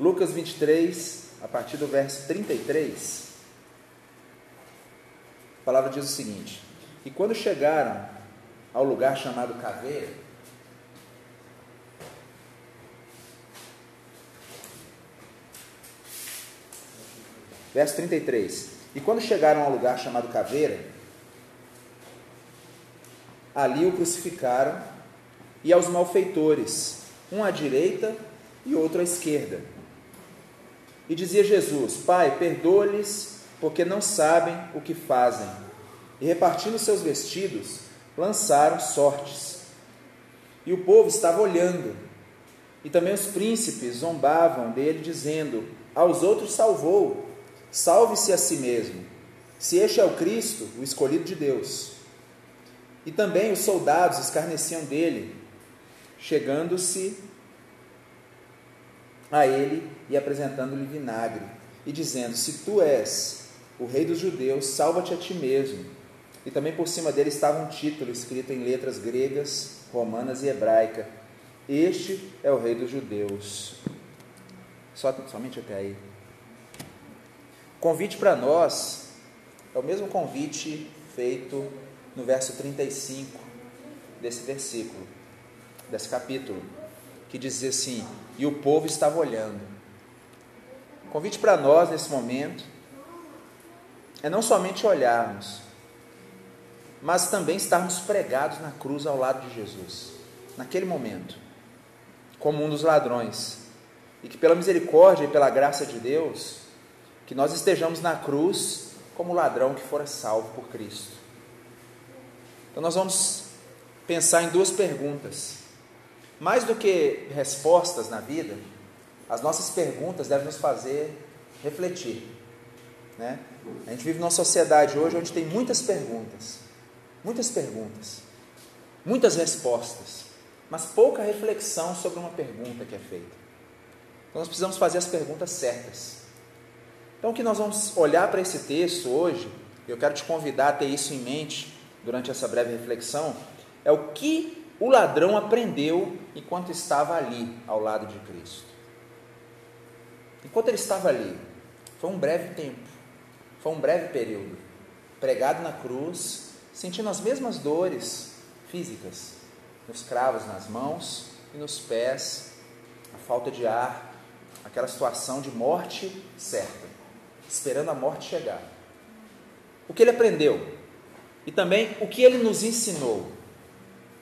Lucas 23, a partir do verso 33. A palavra diz o seguinte: E quando chegaram ao lugar chamado Caveira, verso 33. E quando chegaram ao lugar chamado Caveira, ali o crucificaram e aos malfeitores, um à direita e outro à esquerda. E dizia Jesus: Pai, perdoa-lhes, porque não sabem o que fazem. E repartindo seus vestidos, lançaram sortes. E o povo estava olhando. E também os príncipes zombavam dele, dizendo: Aos outros salvou, salve-se a si mesmo. Se este é o Cristo, o escolhido de Deus. E também os soldados escarneciam dele, chegando-se a ele e apresentando-lhe vinagre, e dizendo: Se tu és o rei dos judeus, salva-te a ti mesmo. E também por cima dele estava um título escrito em letras gregas, romanas e hebraica: Este é o rei dos judeus. Só, somente até aí. Convite para nós é o mesmo convite feito no verso 35 desse versículo, desse capítulo, que diz assim: E o povo estava olhando. Convite para nós nesse momento é não somente olharmos, mas também estarmos pregados na cruz ao lado de Jesus, naquele momento, como um dos ladrões, e que pela misericórdia e pela graça de Deus, que nós estejamos na cruz como o ladrão que fora salvo por Cristo. Então nós vamos pensar em duas perguntas. Mais do que respostas na vida, as nossas perguntas devem nos fazer refletir. Né? A gente vive numa sociedade hoje onde tem muitas perguntas, muitas perguntas, muitas respostas, mas pouca reflexão sobre uma pergunta que é feita. Então nós precisamos fazer as perguntas certas. Então o que nós vamos olhar para esse texto hoje, eu quero te convidar a ter isso em mente durante essa breve reflexão, é o que o ladrão aprendeu enquanto estava ali ao lado de Cristo. Enquanto ele estava ali, foi um breve tempo, foi um breve período, pregado na cruz, sentindo as mesmas dores físicas, nos cravos nas mãos e nos pés, a falta de ar, aquela situação de morte certa, esperando a morte chegar. O que ele aprendeu? E também o que ele nos ensinou.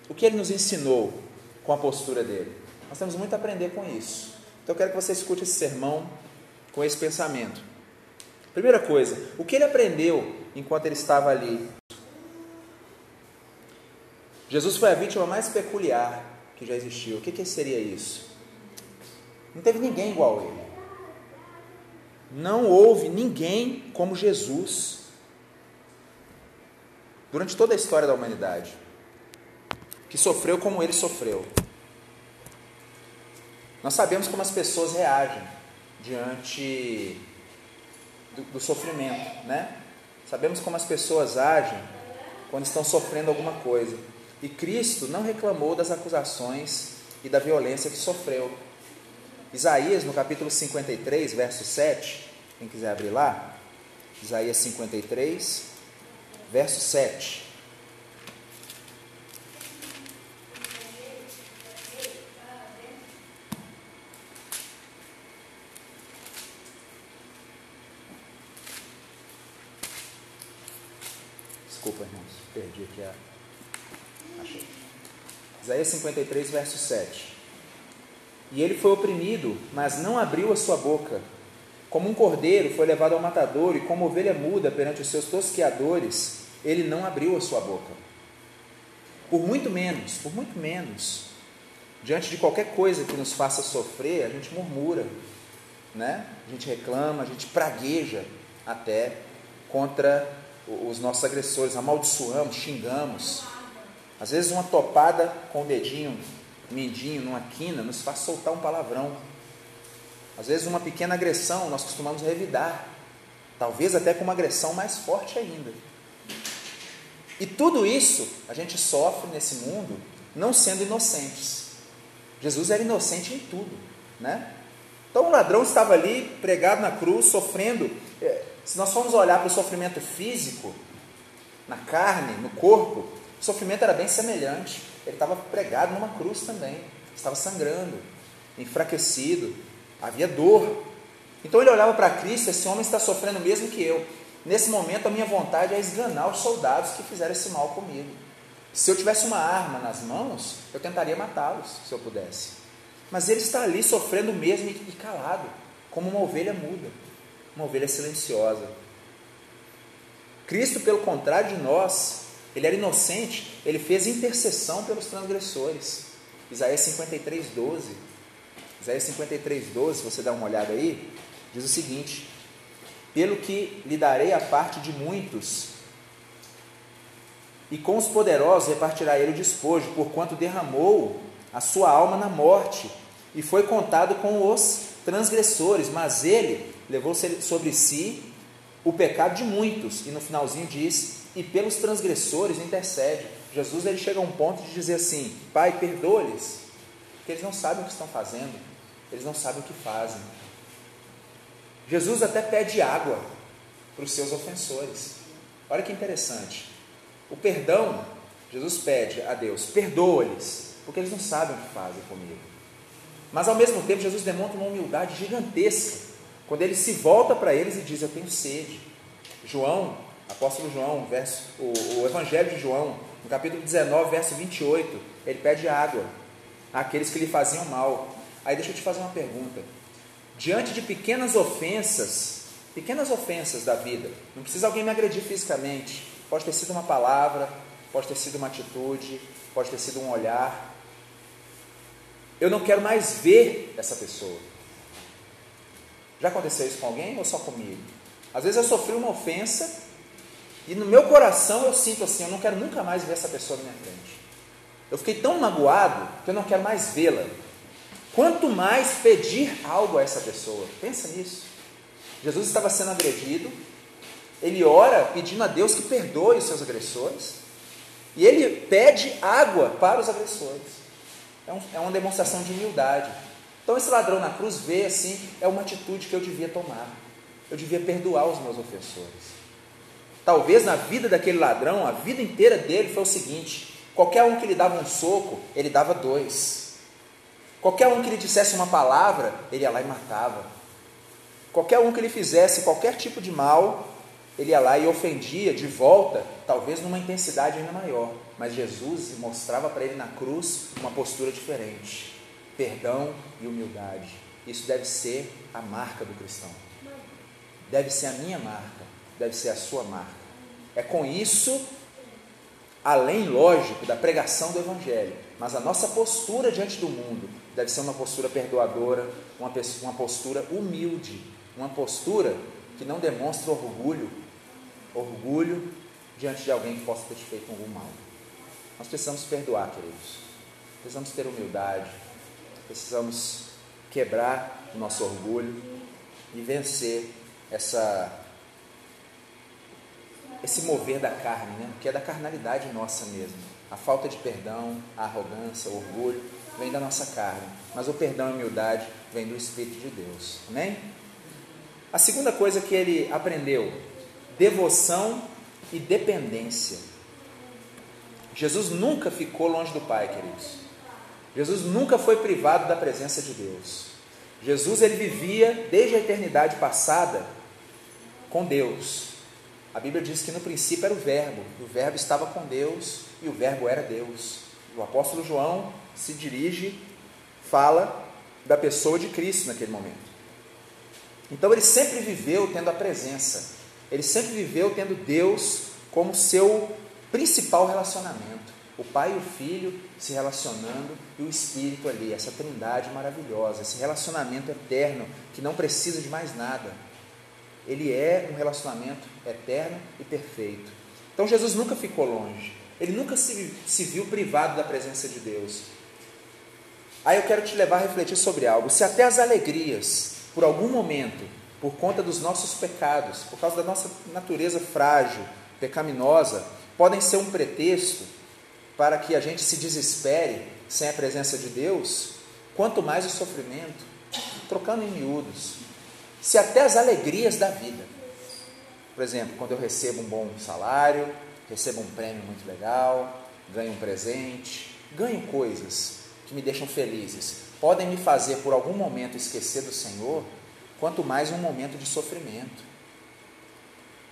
O que ele nos ensinou com a postura dele. Nós temos muito a aprender com isso. Então eu quero que você escute esse sermão com esse pensamento. Primeira coisa, o que ele aprendeu enquanto ele estava ali? Jesus foi a vítima mais peculiar que já existiu. O que, que seria isso? Não teve ninguém igual a ele. Não houve ninguém como Jesus durante toda a história da humanidade que sofreu como ele sofreu. Nós sabemos como as pessoas reagem diante do, do, sofrimento, né? Sabemos como as pessoas agem quando estão sofrendo alguma coisa. E Cristo não reclamou das acusações e da violência que sofreu. Isaías, no capítulo 53, verso 7, quem quiser abrir lá, Isaías 53, verso 7. Desculpa, irmãos, perdi aqui a. Achei. Isaías 53, verso 7. E ele foi oprimido, mas não abriu a sua boca. Como um cordeiro foi levado ao matador, e como ovelha muda perante os seus tosqueadores, ele não abriu a sua boca. Por muito menos, por muito menos, diante de qualquer coisa que nos faça sofrer, a gente murmura, né? a gente reclama, a gente pragueja até contra os nossos agressores, amaldiçoamos, xingamos. Às vezes uma topada com o dedinho mindinho numa quina nos faz soltar um palavrão. Às vezes uma pequena agressão nós costumamos revidar, talvez até com uma agressão mais forte ainda. E tudo isso a gente sofre nesse mundo não sendo inocentes. Jesus era inocente em tudo, né? Então o ladrão estava ali pregado na cruz, sofrendo. Se nós formos olhar para o sofrimento físico, na carne, no corpo, o sofrimento era bem semelhante. Ele estava pregado numa cruz também, estava sangrando, enfraquecido, havia dor. Então ele olhava para Cristo, esse homem está sofrendo mesmo que eu. Nesse momento a minha vontade é esganar os soldados que fizeram esse mal comigo. Se eu tivesse uma arma nas mãos, eu tentaria matá-los, se eu pudesse. Mas ele está ali sofrendo mesmo e calado, como uma ovelha muda, uma ovelha silenciosa. Cristo, pelo contrário de nós, ele era inocente, ele fez intercessão pelos transgressores. Isaías 53, 12. Isaías 53, 12, você dá uma olhada aí, diz o seguinte: Pelo que lhe darei a parte de muitos, e com os poderosos repartirá ele o despojo, porquanto derramou a sua alma na morte, e foi contado com os transgressores, mas ele levou sobre si o pecado de muitos, e no finalzinho diz: e pelos transgressores intercede. Jesus ele chega a um ponto de dizer assim: Pai, perdoa-lhes, porque eles não sabem o que estão fazendo, eles não sabem o que fazem. Jesus até pede água para os seus ofensores. Olha que interessante. O perdão, Jesus pede a Deus: perdoa-lhes, porque eles não sabem o que fazem comigo. Mas ao mesmo tempo, Jesus demonstra uma humildade gigantesca quando ele se volta para eles e diz: Eu tenho sede. João, apóstolo João, verso, o, o Evangelho de João, no capítulo 19, verso 28, ele pede água àqueles que lhe faziam mal. Aí deixa eu te fazer uma pergunta. Diante de pequenas ofensas, pequenas ofensas da vida, não precisa alguém me agredir fisicamente, pode ter sido uma palavra, pode ter sido uma atitude, pode ter sido um olhar. Eu não quero mais ver essa pessoa. Já aconteceu isso com alguém ou só comigo? Às vezes eu sofri uma ofensa e no meu coração eu sinto assim: eu não quero nunca mais ver essa pessoa na minha frente. Eu fiquei tão magoado que eu não quero mais vê-la. Quanto mais pedir algo a essa pessoa, pensa nisso. Jesus estava sendo agredido, ele ora pedindo a Deus que perdoe os seus agressores, e ele pede água para os agressores. É, um, é uma demonstração de humildade. Então esse ladrão na cruz vê assim, é uma atitude que eu devia tomar. Eu devia perdoar os meus ofensores. Talvez na vida daquele ladrão, a vida inteira dele foi o seguinte: qualquer um que lhe dava um soco, ele dava dois. Qualquer um que lhe dissesse uma palavra, ele ia lá e matava. Qualquer um que lhe fizesse qualquer tipo de mal, ele ia lá e ofendia de volta, talvez numa intensidade ainda maior. Mas Jesus mostrava para ele na cruz uma postura diferente perdão e humildade. Isso deve ser a marca do cristão. Deve ser a minha marca, deve ser a sua marca. É com isso, além, lógico, da pregação do Evangelho, mas a nossa postura diante do mundo deve ser uma postura perdoadora, uma, uma postura humilde, uma postura que não demonstra orgulho, orgulho diante de alguém que possa ter te feito algum mal. Nós precisamos perdoar, queridos. Precisamos ter humildade, precisamos quebrar o nosso orgulho e vencer essa esse mover da carne, né? que é da carnalidade nossa mesmo. A falta de perdão, a arrogância, o orgulho vem da nossa carne, mas o perdão e a humildade vem do Espírito de Deus. Amém? A segunda coisa que ele aprendeu: devoção e dependência. Jesus nunca ficou longe do Pai, queridos. Jesus nunca foi privado da presença de Deus. Jesus ele vivia desde a eternidade passada com Deus. A Bíblia diz que no princípio era o Verbo, e o Verbo estava com Deus e o Verbo era Deus. O apóstolo João se dirige, fala da pessoa de Cristo naquele momento. Então ele sempre viveu tendo a presença, ele sempre viveu tendo Deus como seu principal relacionamento o Pai e o Filho se relacionando e o Espírito ali, essa trindade maravilhosa, esse relacionamento eterno que não precisa de mais nada. Ele é um relacionamento eterno e perfeito. Então Jesus nunca ficou longe, ele nunca se, se viu privado da presença de Deus. Aí eu quero te levar a refletir sobre algo. Se até as alegrias, por algum momento, por conta dos nossos pecados, por causa da nossa natureza frágil, pecaminosa, podem ser um pretexto para que a gente se desespere sem a presença de Deus, quanto mais o sofrimento, trocando em miúdos, se até as alegrias da vida, por exemplo, quando eu recebo um bom salário, recebo um prêmio muito legal, ganho um presente, ganho coisas que me deixam felizes, podem me fazer por algum momento esquecer do Senhor, quanto mais um momento de sofrimento.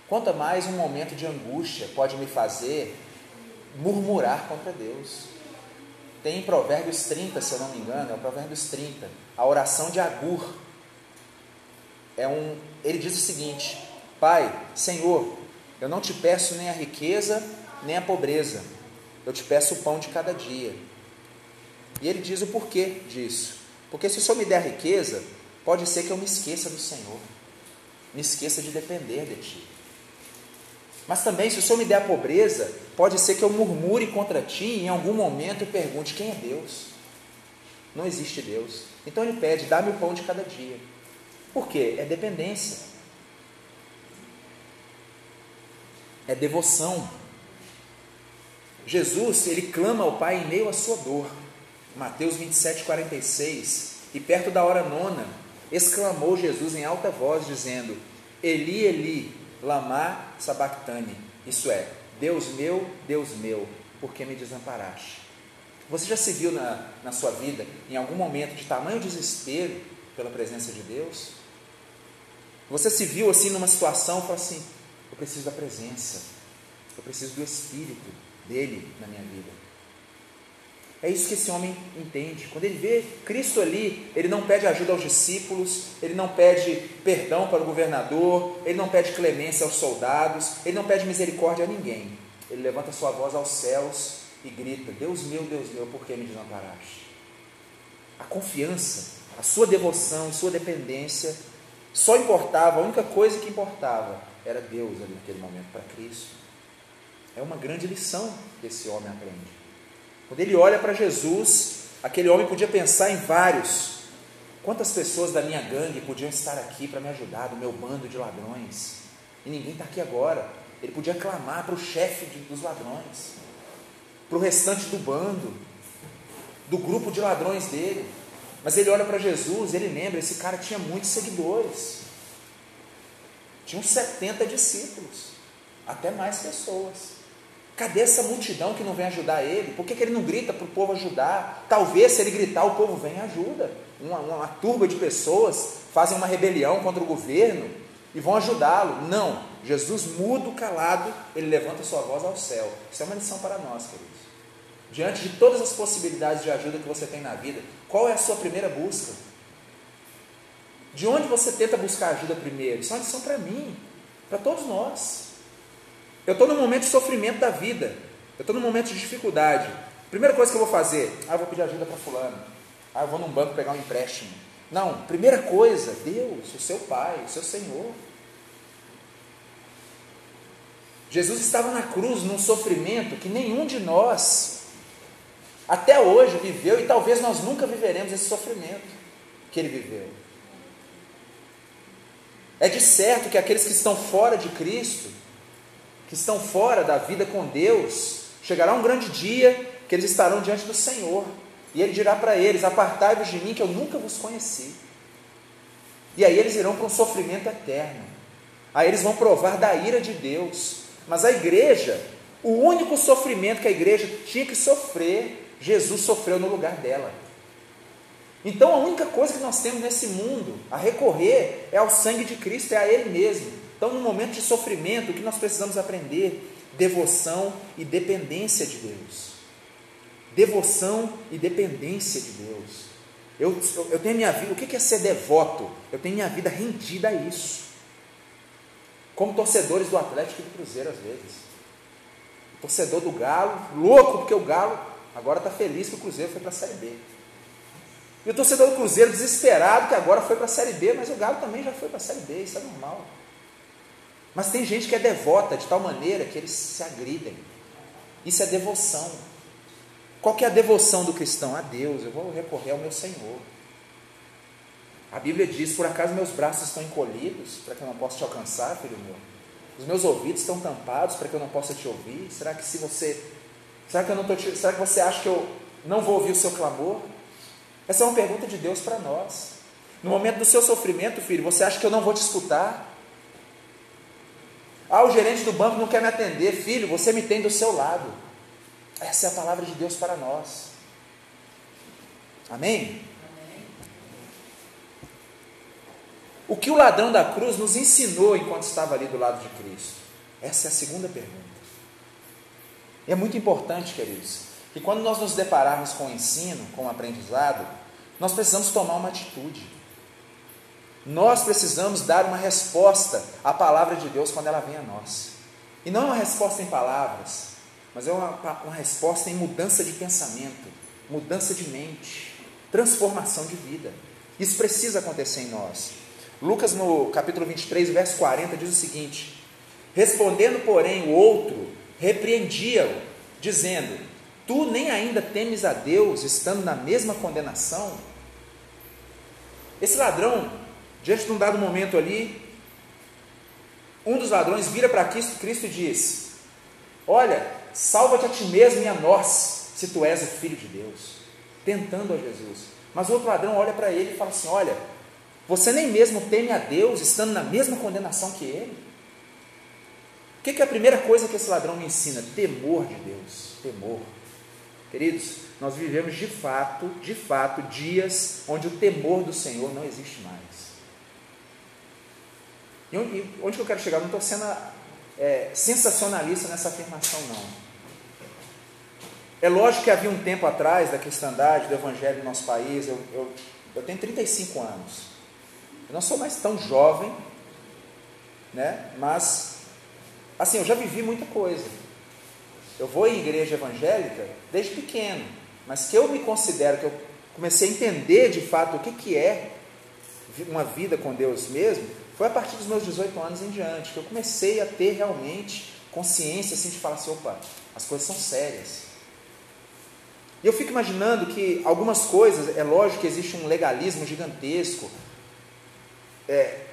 Quanto mais um momento de angústia pode me fazer murmurar contra Deus. Tem em Provérbios 30, se eu não me engano, é o Provérbios 30, a oração de Agur. É um, ele diz o seguinte: Pai, Senhor, eu não te peço nem a riqueza, nem a pobreza. Eu te peço o pão de cada dia. E ele diz o porquê disso. Porque se o Senhor me der riqueza, pode ser que eu me esqueça do Senhor. Me esqueça de depender de Ti. Mas também, se o Senhor me der a pobreza, pode ser que eu murmure contra Ti e em algum momento eu pergunte: quem é Deus? Não existe Deus. Então ele pede: dá-me o pão de cada dia. Por quê? É dependência. É devoção. Jesus, ele clama ao Pai em meio à sua dor. Mateus 27, 46. E perto da hora nona, exclamou Jesus em alta voz, dizendo: Eli, Eli, lama sabachthani. Isso é, Deus meu, Deus meu, por que me desamparaste? Você já se viu na, na sua vida em algum momento de tamanho desespero pela presença de Deus? Você se viu assim numa situação falou assim: eu preciso da presença, eu preciso do Espírito dele na minha vida. É isso que esse homem entende. Quando ele vê Cristo ali, ele não pede ajuda aos discípulos, ele não pede perdão para o governador, ele não pede clemência aos soldados, ele não pede misericórdia a ninguém. Ele levanta sua voz aos céus e grita: Deus meu, Deus meu, por que me desamparaste? A confiança, a sua devoção, a sua dependência só importava, a única coisa que importava era Deus ali naquele momento para Cristo. É uma grande lição que esse homem aprende. Quando ele olha para Jesus, aquele homem podia pensar em vários. Quantas pessoas da minha gangue podiam estar aqui para me ajudar, do meu bando de ladrões? E ninguém está aqui agora. Ele podia clamar para o chefe dos ladrões, para o restante do bando, do grupo de ladrões dele. Mas ele olha para Jesus, ele lembra, esse cara tinha muitos seguidores. Tinha uns 70 discípulos, até mais pessoas. Cadê essa multidão que não vem ajudar ele? Por que, que ele não grita para o povo ajudar? Talvez se ele gritar, o povo vem e ajuda. Uma, uma turba de pessoas fazem uma rebelião contra o governo e vão ajudá-lo. Não, Jesus mudo, calado, ele levanta sua voz ao céu. Isso é uma lição para nós, queridos. Diante de todas as possibilidades de ajuda que você tem na vida, qual é a sua primeira busca? De onde você tenta buscar ajuda primeiro? Isso é uma lição para mim, para todos nós. Eu estou num momento de sofrimento da vida, eu estou num momento de dificuldade. Primeira coisa que eu vou fazer, ah, eu vou pedir ajuda para fulano. Ah, eu vou num banco pegar um empréstimo. Não, primeira coisa, Deus, o seu Pai, o seu Senhor. Jesus estava na cruz num sofrimento que nenhum de nós até hoje viveu e talvez nós nunca viveremos esse sofrimento que ele viveu. É de certo que aqueles que estão fora de Cristo, que estão fora da vida com Deus, chegará um grande dia que eles estarão diante do Senhor, e Ele dirá para eles: Apartai-vos de mim, que eu nunca vos conheci. E aí eles irão para um sofrimento eterno, aí eles vão provar da ira de Deus, mas a igreja, o único sofrimento que a igreja tinha que sofrer, Jesus sofreu no lugar dela. Então a única coisa que nós temos nesse mundo a recorrer é ao sangue de Cristo, é a Ele mesmo. Então, no momento de sofrimento, o que nós precisamos aprender? Devoção e dependência de Deus. Devoção e dependência de Deus. Eu, eu tenho minha vida, o que é ser devoto? Eu tenho minha vida rendida a isso. Como torcedores do Atlético e do Cruzeiro, às vezes. Torcedor do Galo, louco porque o Galo Agora está feliz que o Cruzeiro foi para a Série B. E o torcedor do Cruzeiro desesperado que agora foi para a Série B, mas o Galo também já foi para a Série B, isso é normal. Mas tem gente que é devota de tal maneira que eles se agridem. Isso é devoção. Qual que é a devoção do cristão? A Deus, eu vou recorrer ao meu Senhor. A Bíblia diz: por acaso meus braços estão encolhidos para que eu não possa te alcançar, filho meu? Os meus ouvidos estão tampados para que eu não possa te ouvir? Será que se você Será que, eu não tô te... Será que você acha que eu não vou ouvir o seu clamor? Essa é uma pergunta de Deus para nós. No momento do seu sofrimento, filho, você acha que eu não vou te escutar? Ah, o gerente do banco não quer me atender. Filho, você me tem do seu lado. Essa é a palavra de Deus para nós. Amém? O que o ladrão da cruz nos ensinou enquanto estava ali do lado de Cristo? Essa é a segunda pergunta. É muito importante, queridos, que quando nós nos depararmos com o ensino, com o aprendizado, nós precisamos tomar uma atitude. Nós precisamos dar uma resposta à palavra de Deus quando ela vem a nós. E não é uma resposta em palavras, mas é uma, uma resposta em mudança de pensamento, mudança de mente, transformação de vida. Isso precisa acontecer em nós. Lucas, no capítulo 23, verso 40, diz o seguinte: Respondendo, porém, o outro repreendia-o, dizendo: Tu nem ainda temes a Deus, estando na mesma condenação? Esse ladrão Diante de um dado momento ali, um dos ladrões vira para Cristo, Cristo e diz: Olha, salva-te a ti mesmo e a nós, se tu és o filho de Deus, tentando a Jesus. Mas o outro ladrão olha para ele e fala assim: Olha, você nem mesmo teme a Deus, estando na mesma condenação que ele? O que, que é a primeira coisa que esse ladrão me ensina? Temor de Deus, temor. Queridos, nós vivemos de fato, de fato, dias onde o temor do Senhor não existe mais. E onde, que eu quero chegar? Não estou sendo é, sensacionalista nessa afirmação, não. É lógico que havia um tempo atrás da cristandade, do evangelho no nosso país, eu, eu, eu tenho 35 anos. Eu não sou mais tão jovem, né? mas, assim, eu já vivi muita coisa. Eu vou em igreja evangélica desde pequeno, mas que eu me considero, que eu comecei a entender de fato o que, que é uma vida com Deus mesmo, foi a partir dos meus 18 anos em diante que eu comecei a ter realmente consciência assim, de falar assim: opa, as coisas são sérias. E eu fico imaginando que algumas coisas, é lógico que existe um legalismo gigantesco, é,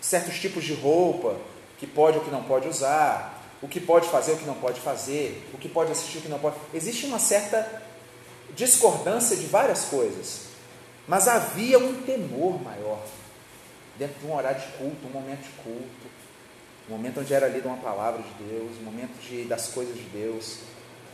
certos tipos de roupa, que pode ou que não pode usar, o que pode fazer, o que não pode fazer, o que pode assistir, o que não pode. Existe uma certa discordância de várias coisas, mas havia um temor maior dentro de um horário de culto, um momento de culto, um momento onde era lida uma palavra de Deus, um momento de, das coisas de Deus,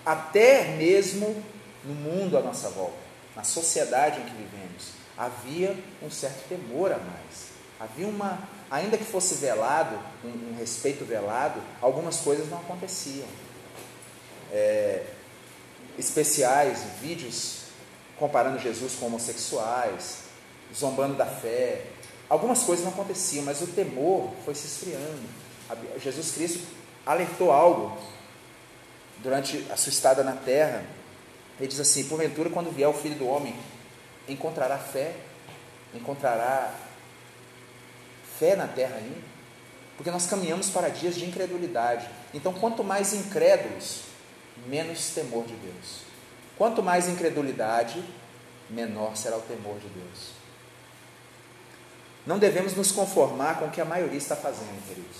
até mesmo no mundo à nossa volta, na sociedade em que vivemos, havia um certo temor a mais. Havia uma, ainda que fosse velado, um, um respeito velado, algumas coisas não aconteciam. É, especiais, vídeos comparando Jesus com homossexuais, zombando da fé, Algumas coisas não aconteciam, mas o temor foi se esfriando. Jesus Cristo alertou algo durante a sua estada na terra. Ele diz assim: Porventura, quando vier o filho do homem, encontrará fé? Encontrará fé na terra ainda? Porque nós caminhamos para dias de incredulidade. Então, quanto mais incrédulos, menos temor de Deus. Quanto mais incredulidade, menor será o temor de Deus. Não devemos nos conformar com o que a maioria está fazendo, queridos.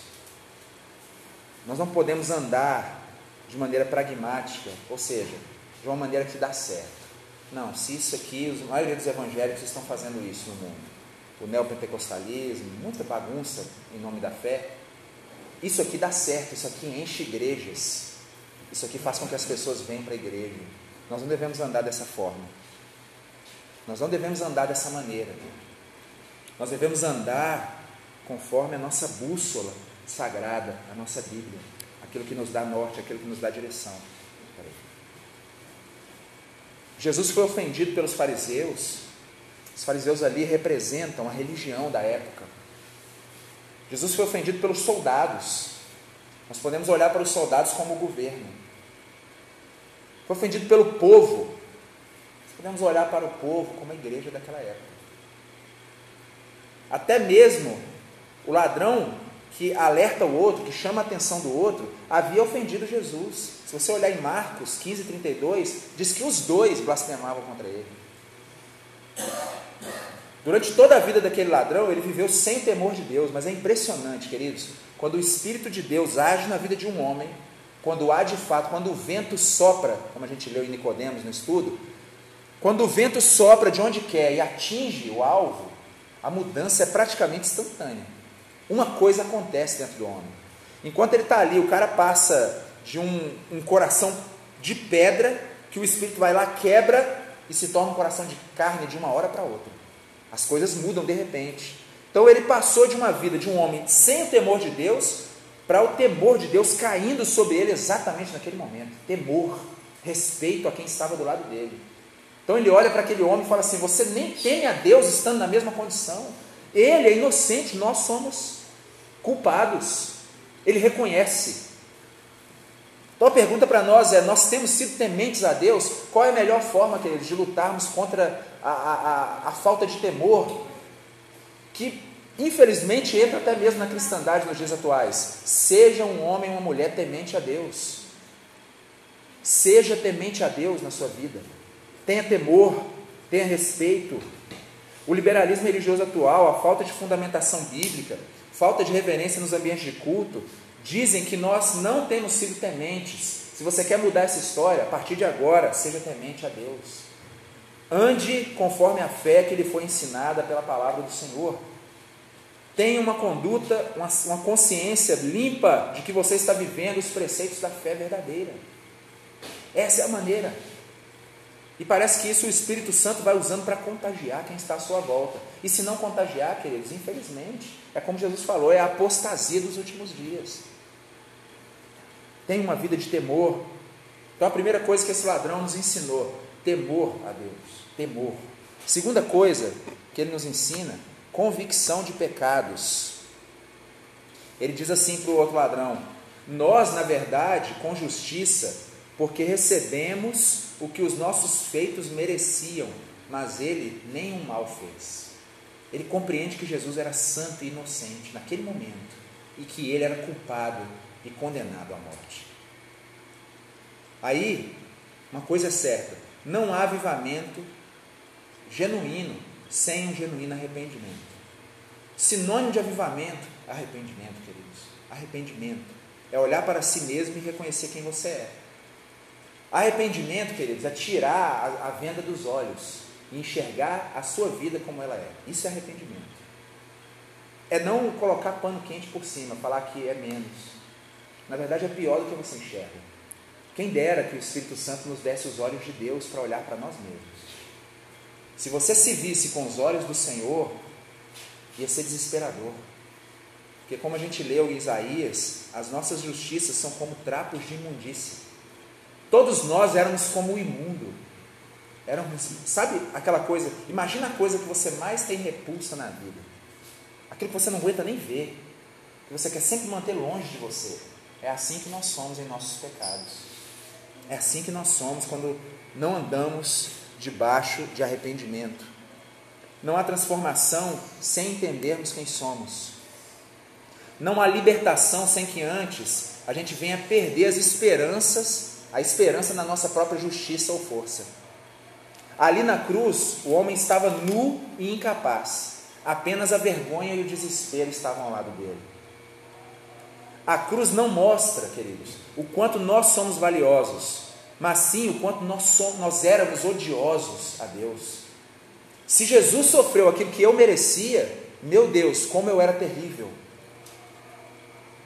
Nós não podemos andar de maneira pragmática, ou seja, de uma maneira que dá certo. Não, se isso aqui, a maioria dos evangélicos estão fazendo isso no mundo. O neopentecostalismo, muita bagunça em nome da fé. Isso aqui dá certo, isso aqui enche igrejas. Isso aqui faz com que as pessoas venham para a igreja. Nós não devemos andar dessa forma. Nós não devemos andar dessa maneira. Nós devemos andar conforme a nossa bússola sagrada, a nossa Bíblia, aquilo que nos dá norte, aquilo que nos dá direção. Jesus foi ofendido pelos fariseus. Os fariseus ali representam a religião da época. Jesus foi ofendido pelos soldados. Nós podemos olhar para os soldados como o governo. Foi ofendido pelo povo. Nós podemos olhar para o povo como a igreja daquela época. Até mesmo o ladrão que alerta o outro, que chama a atenção do outro, havia ofendido Jesus. Se você olhar em Marcos 15, 32, diz que os dois blasfemavam contra ele. Durante toda a vida daquele ladrão, ele viveu sem temor de Deus, mas é impressionante, queridos, quando o Espírito de Deus age na vida de um homem, quando há de fato, quando o vento sopra, como a gente leu em Nicodemos no estudo, quando o vento sopra de onde quer e atinge o alvo, a mudança é praticamente instantânea. Uma coisa acontece dentro do homem. Enquanto ele está ali, o cara passa de um, um coração de pedra, que o espírito vai lá, quebra e se torna um coração de carne de uma hora para outra. As coisas mudam de repente. Então ele passou de uma vida de um homem sem o temor de Deus para o temor de Deus caindo sobre ele exatamente naquele momento. Temor, respeito a quem estava do lado dele. Então ele olha para aquele homem e fala assim: Você nem teme a Deus estando na mesma condição. Ele é inocente, nós somos culpados. Ele reconhece. Então a pergunta para nós é: nós temos sido tementes a Deus? Qual é a melhor forma, queridos, de lutarmos contra a, a, a, a falta de temor? Que infelizmente entra até mesmo na cristandade nos dias atuais. Seja um homem ou uma mulher temente a Deus. Seja temente a Deus na sua vida. Tenha temor, tenha respeito. O liberalismo religioso atual, a falta de fundamentação bíblica, falta de reverência nos ambientes de culto, dizem que nós não temos sido tementes. Se você quer mudar essa história, a partir de agora, seja temente a Deus. Ande conforme a fé que lhe foi ensinada pela palavra do Senhor. Tenha uma conduta, uma, uma consciência limpa de que você está vivendo os preceitos da fé verdadeira. Essa é a maneira. E parece que isso o Espírito Santo vai usando para contagiar quem está à sua volta. E se não contagiar, queridos, infelizmente, é como Jesus falou, é a apostasia dos últimos dias. Tenha uma vida de temor. Então a primeira coisa que esse ladrão nos ensinou, temor a Deus. Temor. Segunda coisa que ele nos ensina, convicção de pecados. Ele diz assim para o outro ladrão: Nós, na verdade, com justiça, porque recebemos o que os nossos feitos mereciam, mas ele nenhum mal fez. Ele compreende que Jesus era santo e inocente naquele momento e que ele era culpado e condenado à morte. Aí, uma coisa é certa: não há avivamento genuíno sem um genuíno arrependimento. Sinônimo de avivamento, arrependimento, queridos. Arrependimento é olhar para si mesmo e reconhecer quem você é. Arrependimento, queridos, é tirar a, a venda dos olhos e enxergar a sua vida como ela é. Isso é arrependimento. É não colocar pano quente por cima, falar que é menos. Na verdade, é pior do que você enxerga. Quem dera que o Espírito Santo nos desse os olhos de Deus para olhar para nós mesmos. Se você se visse com os olhos do Senhor, ia ser desesperador. Porque, como a gente leu em Isaías, as nossas justiças são como trapos de imundícia. Todos nós éramos como o imundo. Éramos, sabe aquela coisa? Imagina a coisa que você mais tem repulsa na vida. Aquilo que você não aguenta nem ver. Que você quer sempre manter longe de você. É assim que nós somos em nossos pecados. É assim que nós somos quando não andamos debaixo de arrependimento. Não há transformação sem entendermos quem somos. Não há libertação sem que antes a gente venha perder as esperanças a esperança na nossa própria justiça ou força. Ali na cruz, o homem estava nu e incapaz, apenas a vergonha e o desespero estavam ao lado dele. A cruz não mostra, queridos, o quanto nós somos valiosos, mas sim o quanto nós, somos, nós éramos odiosos a Deus. Se Jesus sofreu aquilo que eu merecia, meu Deus, como eu era terrível.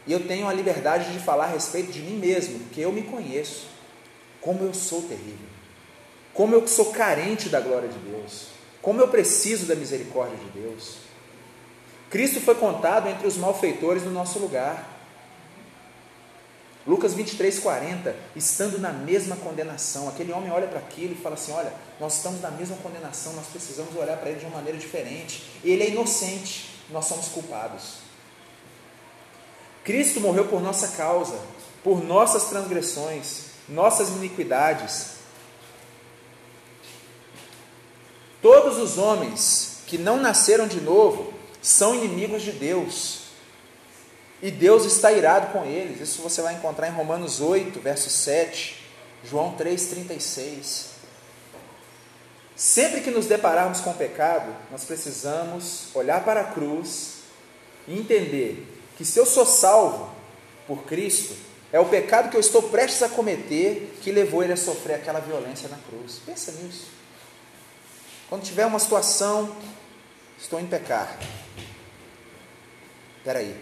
E eu tenho a liberdade de falar a respeito de mim mesmo, porque eu me conheço. Como eu sou terrível. Como eu sou carente da glória de Deus. Como eu preciso da misericórdia de Deus. Cristo foi contado entre os malfeitores no nosso lugar. Lucas 23, 40, estando na mesma condenação, aquele homem olha para aquilo e fala assim: Olha, nós estamos na mesma condenação, nós precisamos olhar para ele de uma maneira diferente. Ele é inocente, nós somos culpados. Cristo morreu por nossa causa, por nossas transgressões, nossas iniquidades. Todos os homens que não nasceram de novo são inimigos de Deus. E Deus está irado com eles. Isso você vai encontrar em Romanos 8, verso 7, João 3,36. Sempre que nos depararmos com o pecado, nós precisamos olhar para a cruz e entender que se eu sou salvo por Cristo, é o pecado que eu estou prestes a cometer que levou ele a sofrer aquela violência na cruz. Pensa nisso. Quando tiver uma situação estou em pecar. Espera aí.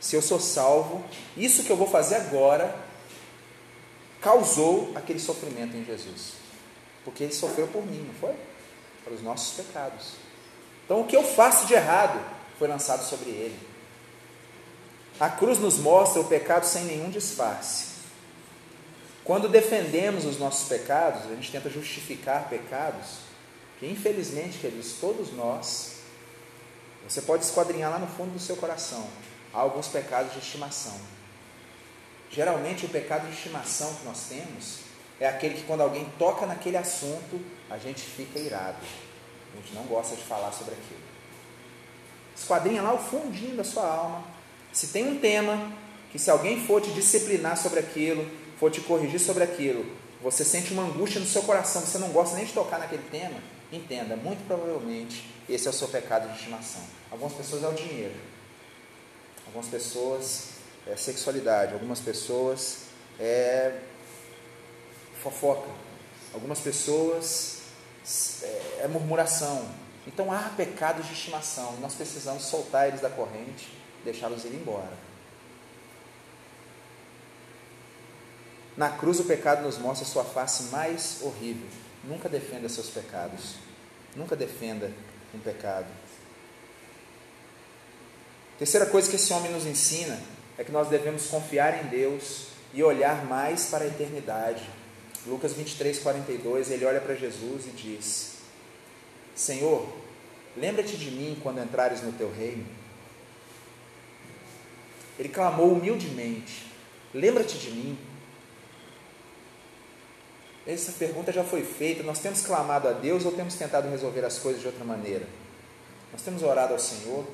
Se eu sou salvo, isso que eu vou fazer agora causou aquele sofrimento em Jesus. Porque ele sofreu por mim, não foi? Pelos nossos pecados. Então o que eu faço de errado foi lançado sobre ele. A cruz nos mostra o pecado sem nenhum disfarce. Quando defendemos os nossos pecados, a gente tenta justificar pecados, que infelizmente, queridos, todos nós, você pode esquadrinhar lá no fundo do seu coração, há alguns pecados de estimação. Geralmente o pecado de estimação que nós temos é aquele que quando alguém toca naquele assunto, a gente fica irado. A gente não gosta de falar sobre aquilo. Esquadrinha lá o fundinho da sua alma se tem um tema que se alguém for te disciplinar sobre aquilo, for te corrigir sobre aquilo, você sente uma angústia no seu coração, você não gosta nem de tocar naquele tema, entenda, muito provavelmente esse é o seu pecado de estimação. Algumas pessoas é o dinheiro, algumas pessoas é sexualidade, algumas pessoas é fofoca, algumas pessoas é, é murmuração. Então há pecados de estimação, nós precisamos soltar eles da corrente deixá-los ir embora. Na cruz, o pecado nos mostra sua face mais horrível. Nunca defenda seus pecados. Nunca defenda um pecado. Terceira coisa que esse homem nos ensina é que nós devemos confiar em Deus e olhar mais para a eternidade. Lucas 23, 42, ele olha para Jesus e diz: Senhor, lembra-te de mim quando entrares no teu reino. Ele clamou humildemente: Lembra-te de mim. Essa pergunta já foi feita. Nós temos clamado a Deus ou temos tentado resolver as coisas de outra maneira? Nós temos orado ao Senhor.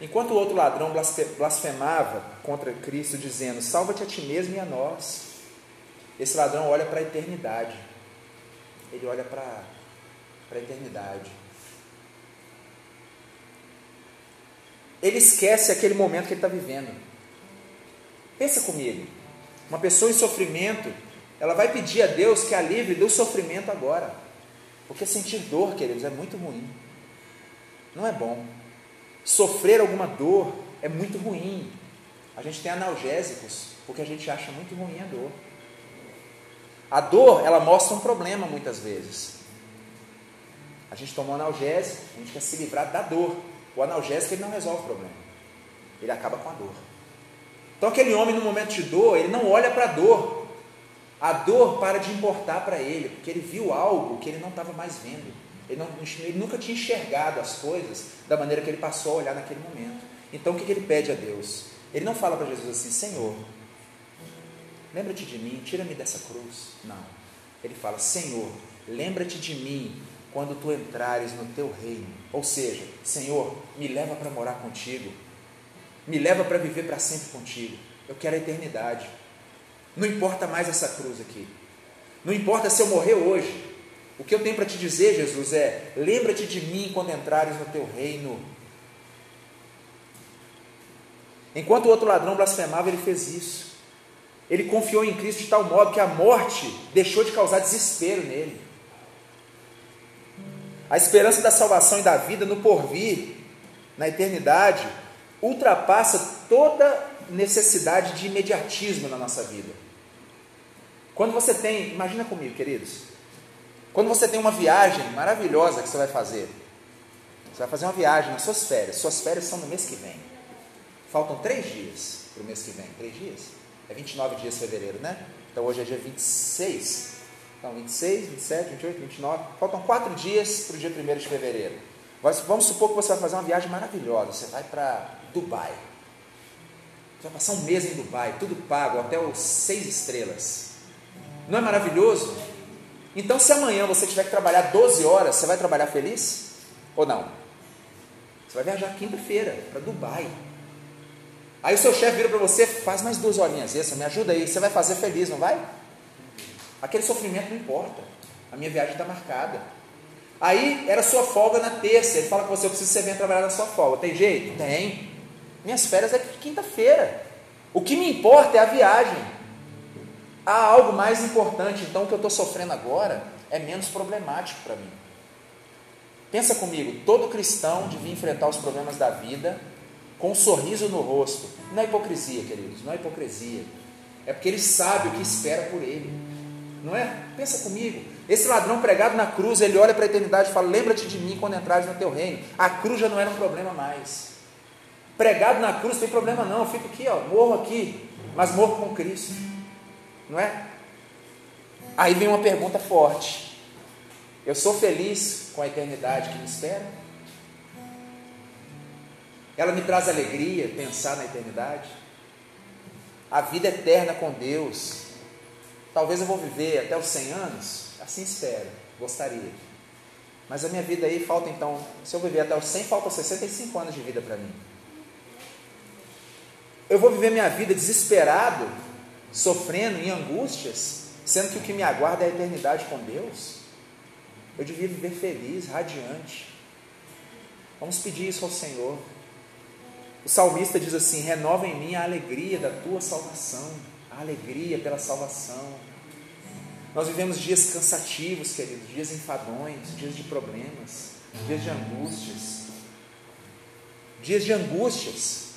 Enquanto o outro ladrão blasfemava contra Cristo, dizendo: Salva-te a ti mesmo e a nós. Esse ladrão olha para a eternidade. Ele olha para, a eternidade. Ele esquece aquele momento que ele está vivendo. Pensa comigo. Uma pessoa em sofrimento, ela vai pedir a Deus que a livre do sofrimento agora. Porque sentir dor, queridos, é muito ruim. Não é bom. Sofrer alguma dor é muito ruim. A gente tem analgésicos porque a gente acha muito ruim a dor. A dor, ela mostra um problema muitas vezes. A gente toma um analgésico, a gente quer se livrar da dor. O analgésico ele não resolve o problema. Ele acaba com a dor. Então aquele homem no momento de dor, ele não olha para a dor. A dor para de importar para ele, porque ele viu algo que ele não estava mais vendo. Ele, não, ele, nunca tinha enxergado as coisas da maneira que ele passou a olhar naquele momento. Então o que, que ele pede a Deus? Ele não fala para Jesus assim, Senhor, lembra-te de mim, tira-me dessa cruz. Não. Ele fala, Senhor, lembra-te de mim quando tu entrares no teu reino. Ou seja, Senhor, me leva para morar contigo, me leva para viver para sempre contigo. Eu quero a eternidade. Não importa mais essa cruz aqui. Não importa se eu morrer hoje. O que eu tenho para te dizer, Jesus, é: lembra-te de mim quando entrares no teu reino. Enquanto o outro ladrão blasfemava, ele fez isso. Ele confiou em Cristo de tal modo que a morte deixou de causar desespero nele. A esperança da salvação e da vida no porvir, na eternidade, ultrapassa toda necessidade de imediatismo na nossa vida. Quando você tem, imagina comigo, queridos, quando você tem uma viagem maravilhosa que você vai fazer, você vai fazer uma viagem nas suas férias, suas férias são no mês que vem. Faltam três dias para o mês que vem. Três dias? É 29 dias de fevereiro, né? Então hoje é dia 26. Então, 26, 27, 28, 29. Faltam quatro dias para o dia 1 de fevereiro. Vamos supor que você vai fazer uma viagem maravilhosa. Você vai para Dubai. Você vai passar um mês em Dubai, tudo pago, hotel seis estrelas. Não é maravilhoso? Então, se amanhã você tiver que trabalhar 12 horas, você vai trabalhar feliz? Ou não? Você vai viajar quinta-feira para Dubai. Aí o seu chefe vira para você, faz mais duas horinhas extra, me ajuda aí. Você vai fazer feliz, não vai? Aquele sofrimento não importa. A minha viagem está marcada. Aí era sua folga na terça. Ele fala com você: eu preciso que você venha trabalhar na sua folga. Tem jeito? Tem. Minhas férias é quinta-feira. O que me importa é a viagem. Há algo mais importante. Então, o que eu estou sofrendo agora é menos problemático para mim. Pensa comigo, todo cristão devia enfrentar os problemas da vida com um sorriso no rosto. Não é hipocrisia, queridos, não é hipocrisia. É porque ele sabe o que espera por ele. Não é? Pensa comigo. Esse ladrão pregado na cruz, ele olha para a eternidade e fala: Lembra-te de mim quando entrares no teu reino. A cruz já não era um problema mais. Pregado na cruz, não tem problema não. Eu fico aqui, ó, morro aqui, mas morro com Cristo. Não é? Aí vem uma pergunta forte. Eu sou feliz com a eternidade que me espera? Ela me traz alegria pensar na eternidade? A vida eterna com Deus. Talvez eu vou viver até os 100 anos? Assim espero, gostaria. Mas a minha vida aí falta então, se eu viver até os 100, falta 65 anos de vida para mim. Eu vou viver minha vida desesperado, sofrendo em angústias, sendo que o que me aguarda é a eternidade com Deus? Eu devia viver feliz, radiante. Vamos pedir isso ao Senhor. O salmista diz assim: renova em mim a alegria da tua salvação, a alegria pela salvação. Nós vivemos dias cansativos, queridos, dias enfadões, dias de problemas, dias de angústias. Dias de angústias.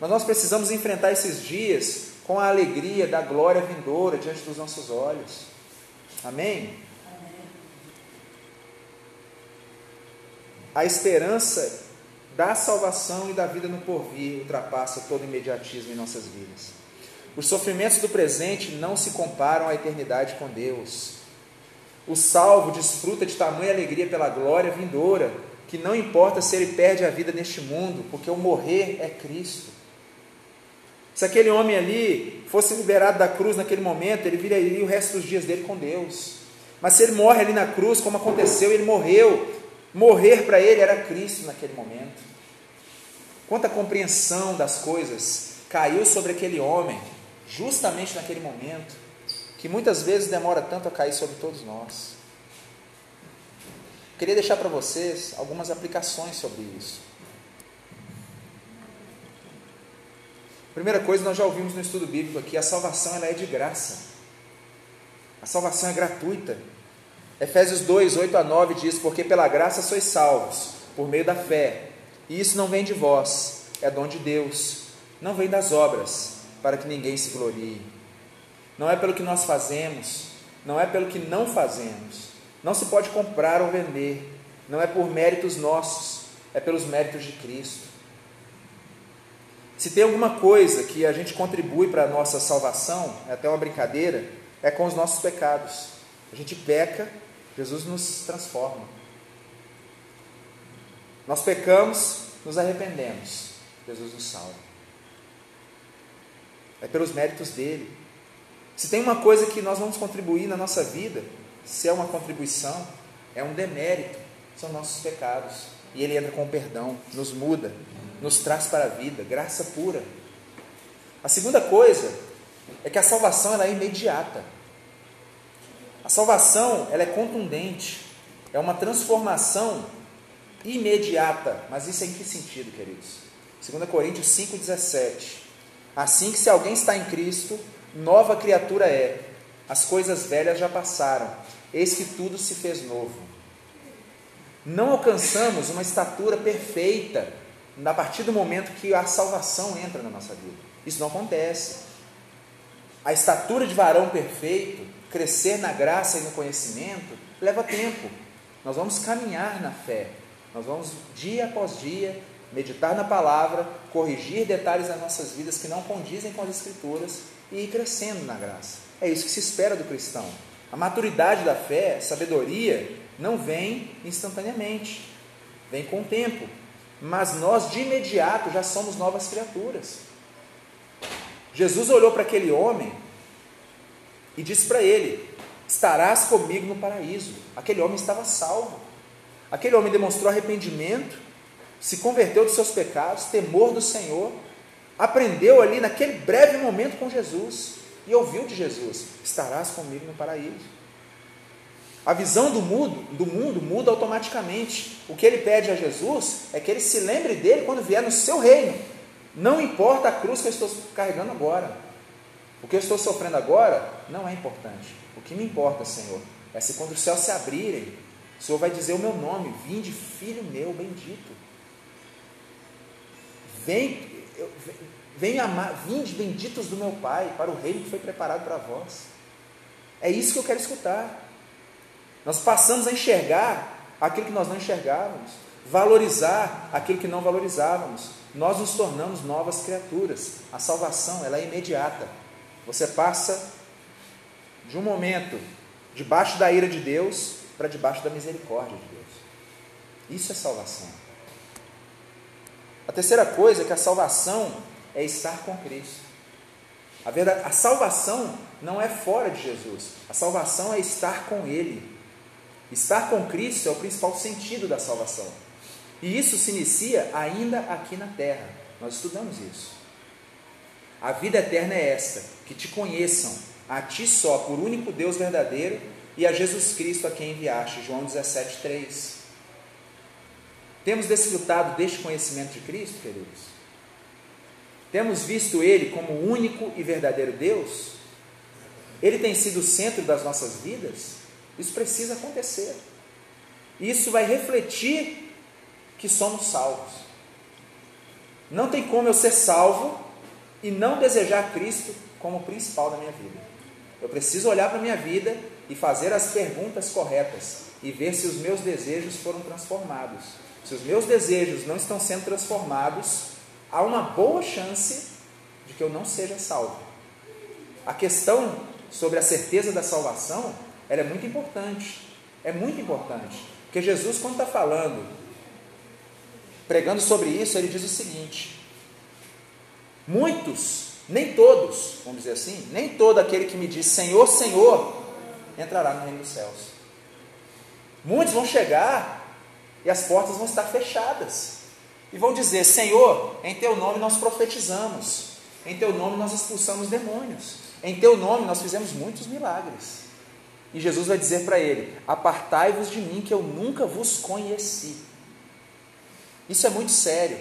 Mas nós precisamos enfrentar esses dias com a alegria da glória vindoura diante dos nossos olhos. Amém? A esperança da salvação e da vida no porvir ultrapassa todo imediatismo em nossas vidas. Os sofrimentos do presente não se comparam à eternidade com Deus. O salvo desfruta de tamanha alegria pela glória vindoura, que não importa se ele perde a vida neste mundo, porque o morrer é Cristo. Se aquele homem ali fosse liberado da cruz naquele momento, ele viraria o resto dos dias dele com Deus. Mas se ele morre ali na cruz, como aconteceu, ele morreu Morrer para ele era Cristo naquele momento. Quanta compreensão das coisas caiu sobre aquele homem, justamente naquele momento, que muitas vezes demora tanto a cair sobre todos nós. Queria deixar para vocês algumas aplicações sobre isso. Primeira coisa, nós já ouvimos no estudo bíblico aqui, a salvação ela é de graça. A salvação é gratuita. Efésios 2, 8 a 9 diz: Porque pela graça sois salvos, por meio da fé. E isso não vem de vós, é dom de Deus. Não vem das obras, para que ninguém se glorie. Não é pelo que nós fazemos, não é pelo que não fazemos. Não se pode comprar ou vender. Não é por méritos nossos, é pelos méritos de Cristo. Se tem alguma coisa que a gente contribui para a nossa salvação, é até uma brincadeira, é com os nossos pecados. A gente peca Jesus nos transforma. Nós pecamos, nos arrependemos. Jesus nos salva. É pelos méritos dele. Se tem uma coisa que nós vamos contribuir na nossa vida, se é uma contribuição, é um demérito, são nossos pecados. E ele entra com o perdão, nos muda, nos traz para a vida, graça pura. A segunda coisa é que a salvação ela é imediata. A salvação, ela é contundente, é uma transformação imediata. Mas isso é em que sentido, queridos? 2 Coríntios 5,17. Assim que se alguém está em Cristo, nova criatura é. As coisas velhas já passaram, eis que tudo se fez novo. Não alcançamos uma estatura perfeita a partir do momento que a salvação entra na nossa vida. Isso não acontece. A estatura de varão perfeito crescer na graça e no conhecimento leva tempo. Nós vamos caminhar na fé. Nós vamos dia após dia meditar na palavra, corrigir detalhes das nossas vidas que não condizem com as escrituras e ir crescendo na graça. É isso que se espera do cristão. A maturidade da fé, sabedoria, não vem instantaneamente, vem com o tempo. Mas nós de imediato já somos novas criaturas. Jesus olhou para aquele homem e disse para ele: Estarás comigo no paraíso. Aquele homem estava salvo. Aquele homem demonstrou arrependimento, se converteu dos seus pecados, temor do Senhor, aprendeu ali naquele breve momento com Jesus e ouviu de Jesus: Estarás comigo no paraíso. A visão do mundo, do mundo muda automaticamente. O que ele pede a Jesus é que ele se lembre dele quando vier no seu reino. Não importa a cruz que eu estou carregando agora. O que eu estou sofrendo agora não é importante. O que me importa, Senhor, é se quando os céus se abrirem O Senhor vai dizer o meu nome, vinde, filho meu bendito. Vem, eu, vem amar, vinde benditos do meu Pai, para o reino que foi preparado para vós. É isso que eu quero escutar. Nós passamos a enxergar aquilo que nós não enxergávamos, valorizar aquilo que não valorizávamos. Nós nos tornamos novas criaturas. A salvação, ela é imediata. Você passa de um momento debaixo da ira de Deus para debaixo da misericórdia de Deus. Isso é salvação. A terceira coisa é que a salvação é estar com Cristo. A, verdade, a salvação não é fora de Jesus, a salvação é estar com Ele. Estar com Cristo é o principal sentido da salvação. E isso se inicia ainda aqui na terra. Nós estudamos isso. A vida eterna é esta: que te conheçam, a ti só, por único Deus verdadeiro, e a Jesus Cristo a quem enviaste. João 17, 3. Temos desfrutado deste conhecimento de Cristo, queridos? Temos visto Ele como o único e verdadeiro Deus? Ele tem sido o centro das nossas vidas? Isso precisa acontecer. Isso vai refletir que somos salvos. Não tem como eu ser salvo e não desejar Cristo como o principal da minha vida. Eu preciso olhar para a minha vida e fazer as perguntas corretas e ver se os meus desejos foram transformados. Se os meus desejos não estão sendo transformados, há uma boa chance de que eu não seja salvo. A questão sobre a certeza da salvação ela é muito importante. É muito importante. Porque Jesus, quando está falando, pregando sobre isso, ele diz o seguinte: muitos, nem todos, vamos dizer assim, nem todo aquele que me diz Senhor, Senhor, entrará no reino dos céus. Muitos vão chegar e as portas vão estar fechadas. E vão dizer: Senhor, em teu nome nós profetizamos, em teu nome nós expulsamos demônios, em teu nome nós fizemos muitos milagres. E Jesus vai dizer para ele: Apartai-vos de mim, que eu nunca vos conheci. Isso é muito sério.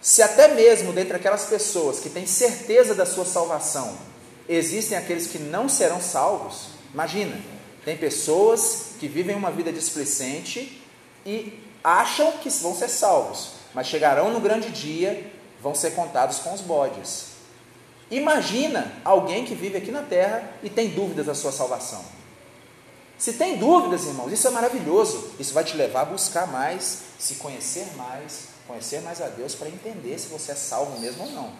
Se até mesmo dentre aquelas pessoas que têm certeza da sua salvação, existem aqueles que não serão salvos, imagina, tem pessoas que vivem uma vida displicente e acham que vão ser salvos, mas chegarão no grande dia, vão ser contados com os bodes. Imagina alguém que vive aqui na terra e tem dúvidas da sua salvação. Se tem dúvidas, irmãos, isso é maravilhoso. Isso vai te levar a buscar mais, se conhecer mais, conhecer mais a Deus para entender se você é salvo mesmo ou não.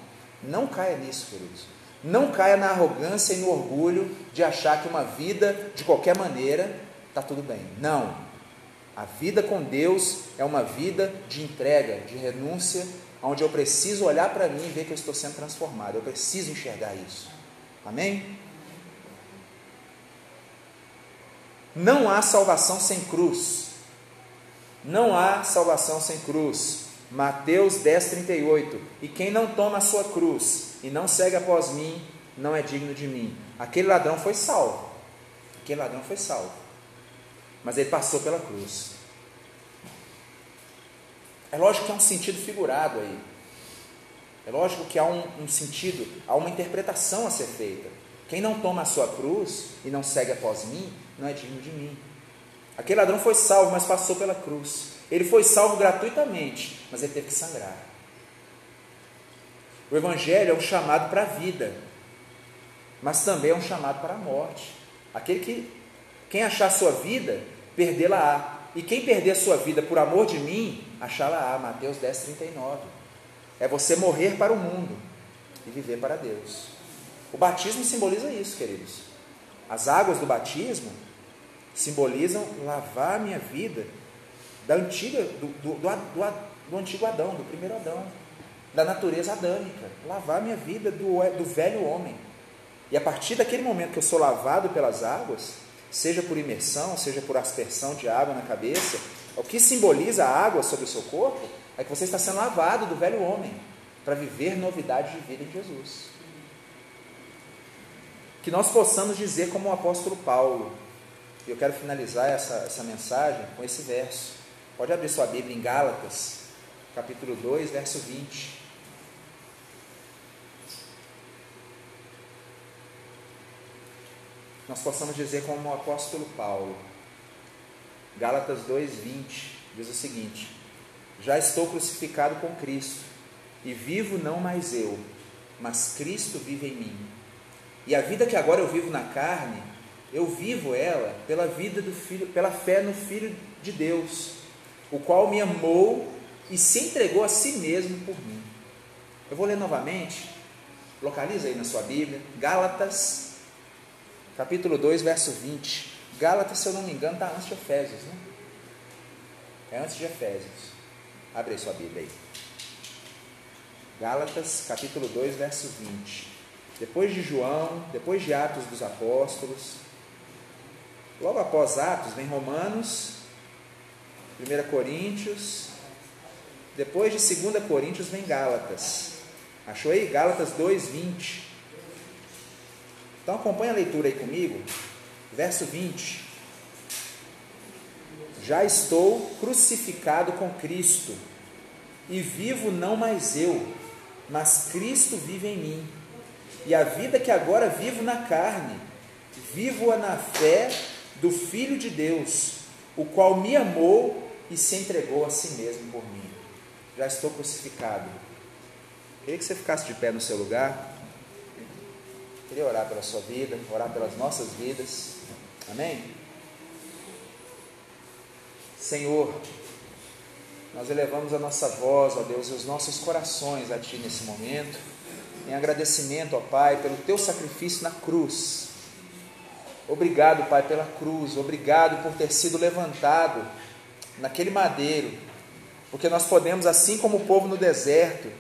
Não caia nisso, queridos. Não caia na arrogância e no orgulho de achar que uma vida de qualquer maneira está tudo bem. Não. A vida com Deus é uma vida de entrega, de renúncia, onde eu preciso olhar para mim e ver que eu estou sendo transformado. Eu preciso enxergar isso. Amém? Não há salvação sem cruz. Não há salvação sem cruz. Mateus 10, 38. E quem não toma a sua cruz e não segue após mim, não é digno de mim. Aquele ladrão foi salvo. Aquele ladrão foi salvo. Mas ele passou pela cruz. É lógico que há um sentido figurado aí. É lógico que há um, um sentido, há uma interpretação a ser feita. Quem não toma a sua cruz e não segue após mim, não é digno de mim. Aquele ladrão foi salvo, mas passou pela cruz. Ele foi salvo gratuitamente, mas ele teve que sangrar. O Evangelho é um chamado para a vida, mas também é um chamado para a morte. Aquele que, quem achar sua vida, perdê-la-á. E quem perder sua vida por amor de mim, achá-la-á. Mateus 10, 39. É você morrer para o mundo e viver para Deus. O batismo simboliza isso, queridos. As águas do batismo simbolizam lavar a minha vida da antiga, do, do, do, do, antigo Adão, do primeiro Adão, da natureza adâmica, lavar minha vida do, do velho homem. E a partir daquele momento que eu sou lavado pelas águas, seja por imersão, seja por aspersão de água na cabeça, o que simboliza a água sobre o seu corpo é que você está sendo lavado do velho homem para viver novidade de vida em Jesus. Que nós possamos dizer como o apóstolo Paulo, e eu quero finalizar essa, essa mensagem com esse verso. Pode abrir sua Bíblia em Gálatas, capítulo 2, verso 20. Nós possamos dizer como o apóstolo Paulo: Gálatas 2:20 diz o seguinte: Já estou crucificado com Cristo, e vivo não mais eu, mas Cristo vive em mim. E a vida que agora eu vivo na carne, eu vivo ela pela vida do filho, pela fé no filho de Deus, o qual me amou e se entregou a si mesmo por mim. Eu vou ler novamente. Localiza aí na sua Bíblia, Gálatas, capítulo 2, verso 20. Gálatas, se eu não me engano, está antes de Efésios, né? É antes de Efésios. Abre aí sua Bíblia aí. Gálatas, capítulo 2, verso 20. Depois de João, depois de Atos dos Apóstolos, logo após Atos, vem Romanos, 1 Coríntios, depois de 2 Coríntios vem Gálatas. Achou aí? Gálatas 2:20. Então acompanha a leitura aí comigo. Verso 20. Já estou crucificado com Cristo, e vivo não mais eu, mas Cristo vive em mim. E a vida que agora vivo na carne, vivo-a na fé do Filho de Deus, o qual me amou e se entregou a si mesmo por mim. Já estou crucificado Queria que você ficasse de pé no seu lugar. Queria orar pela sua vida, orar pelas nossas vidas. Amém? Senhor, nós elevamos a nossa voz, ó Deus, e os nossos corações a Ti nesse momento, em agradecimento, ó Pai, pelo Teu sacrifício na cruz. Obrigado, Pai, pela cruz, obrigado por ter sido levantado naquele madeiro, porque nós podemos, assim como o povo no deserto,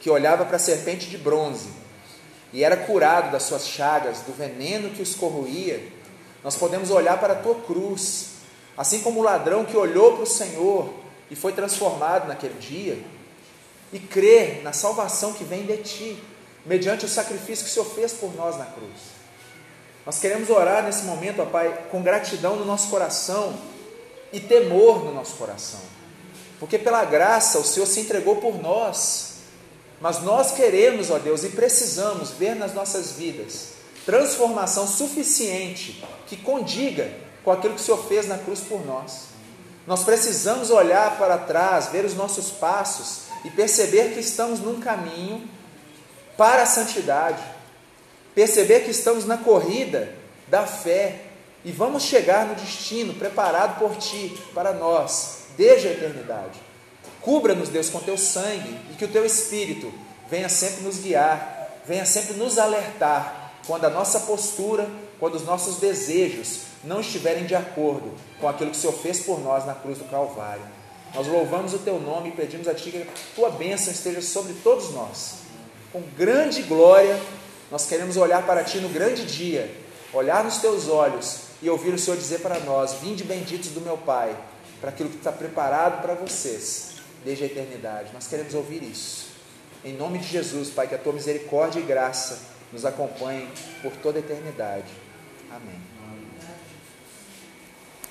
que olhava para a serpente de bronze e era curado das suas chagas, do veneno que os corroía, nós podemos olhar para a tua cruz, assim como o ladrão que olhou para o Senhor e foi transformado naquele dia, e crer na salvação que vem de ti, mediante o sacrifício que o Senhor fez por nós na cruz. Nós queremos orar nesse momento, ó Pai, com gratidão no nosso coração e temor no nosso coração, porque pela graça o Senhor se entregou por nós mas nós queremos, ó Deus, e precisamos ver nas nossas vidas transformação suficiente que condiga com aquilo que o Senhor fez na cruz por nós. Nós precisamos olhar para trás, ver os nossos passos e perceber que estamos num caminho para a santidade, perceber que estamos na corrida da fé e vamos chegar no destino preparado por Ti para nós, desde a eternidade. Cubra-nos, Deus, com teu sangue e que o teu espírito venha sempre nos guiar, venha sempre nos alertar quando a nossa postura, quando os nossos desejos não estiverem de acordo com aquilo que o Senhor fez por nós na cruz do Calvário. Nós louvamos o teu nome e pedimos a ti que a tua bênção esteja sobre todos nós. Com grande glória, nós queremos olhar para ti no grande dia, olhar nos teus olhos e ouvir o Senhor dizer para nós: Vinde benditos do meu Pai, para aquilo que está preparado para vocês desde a eternidade. Nós queremos ouvir isso. Em nome de Jesus, Pai, que a tua misericórdia e graça nos acompanhem por toda a eternidade. Amém.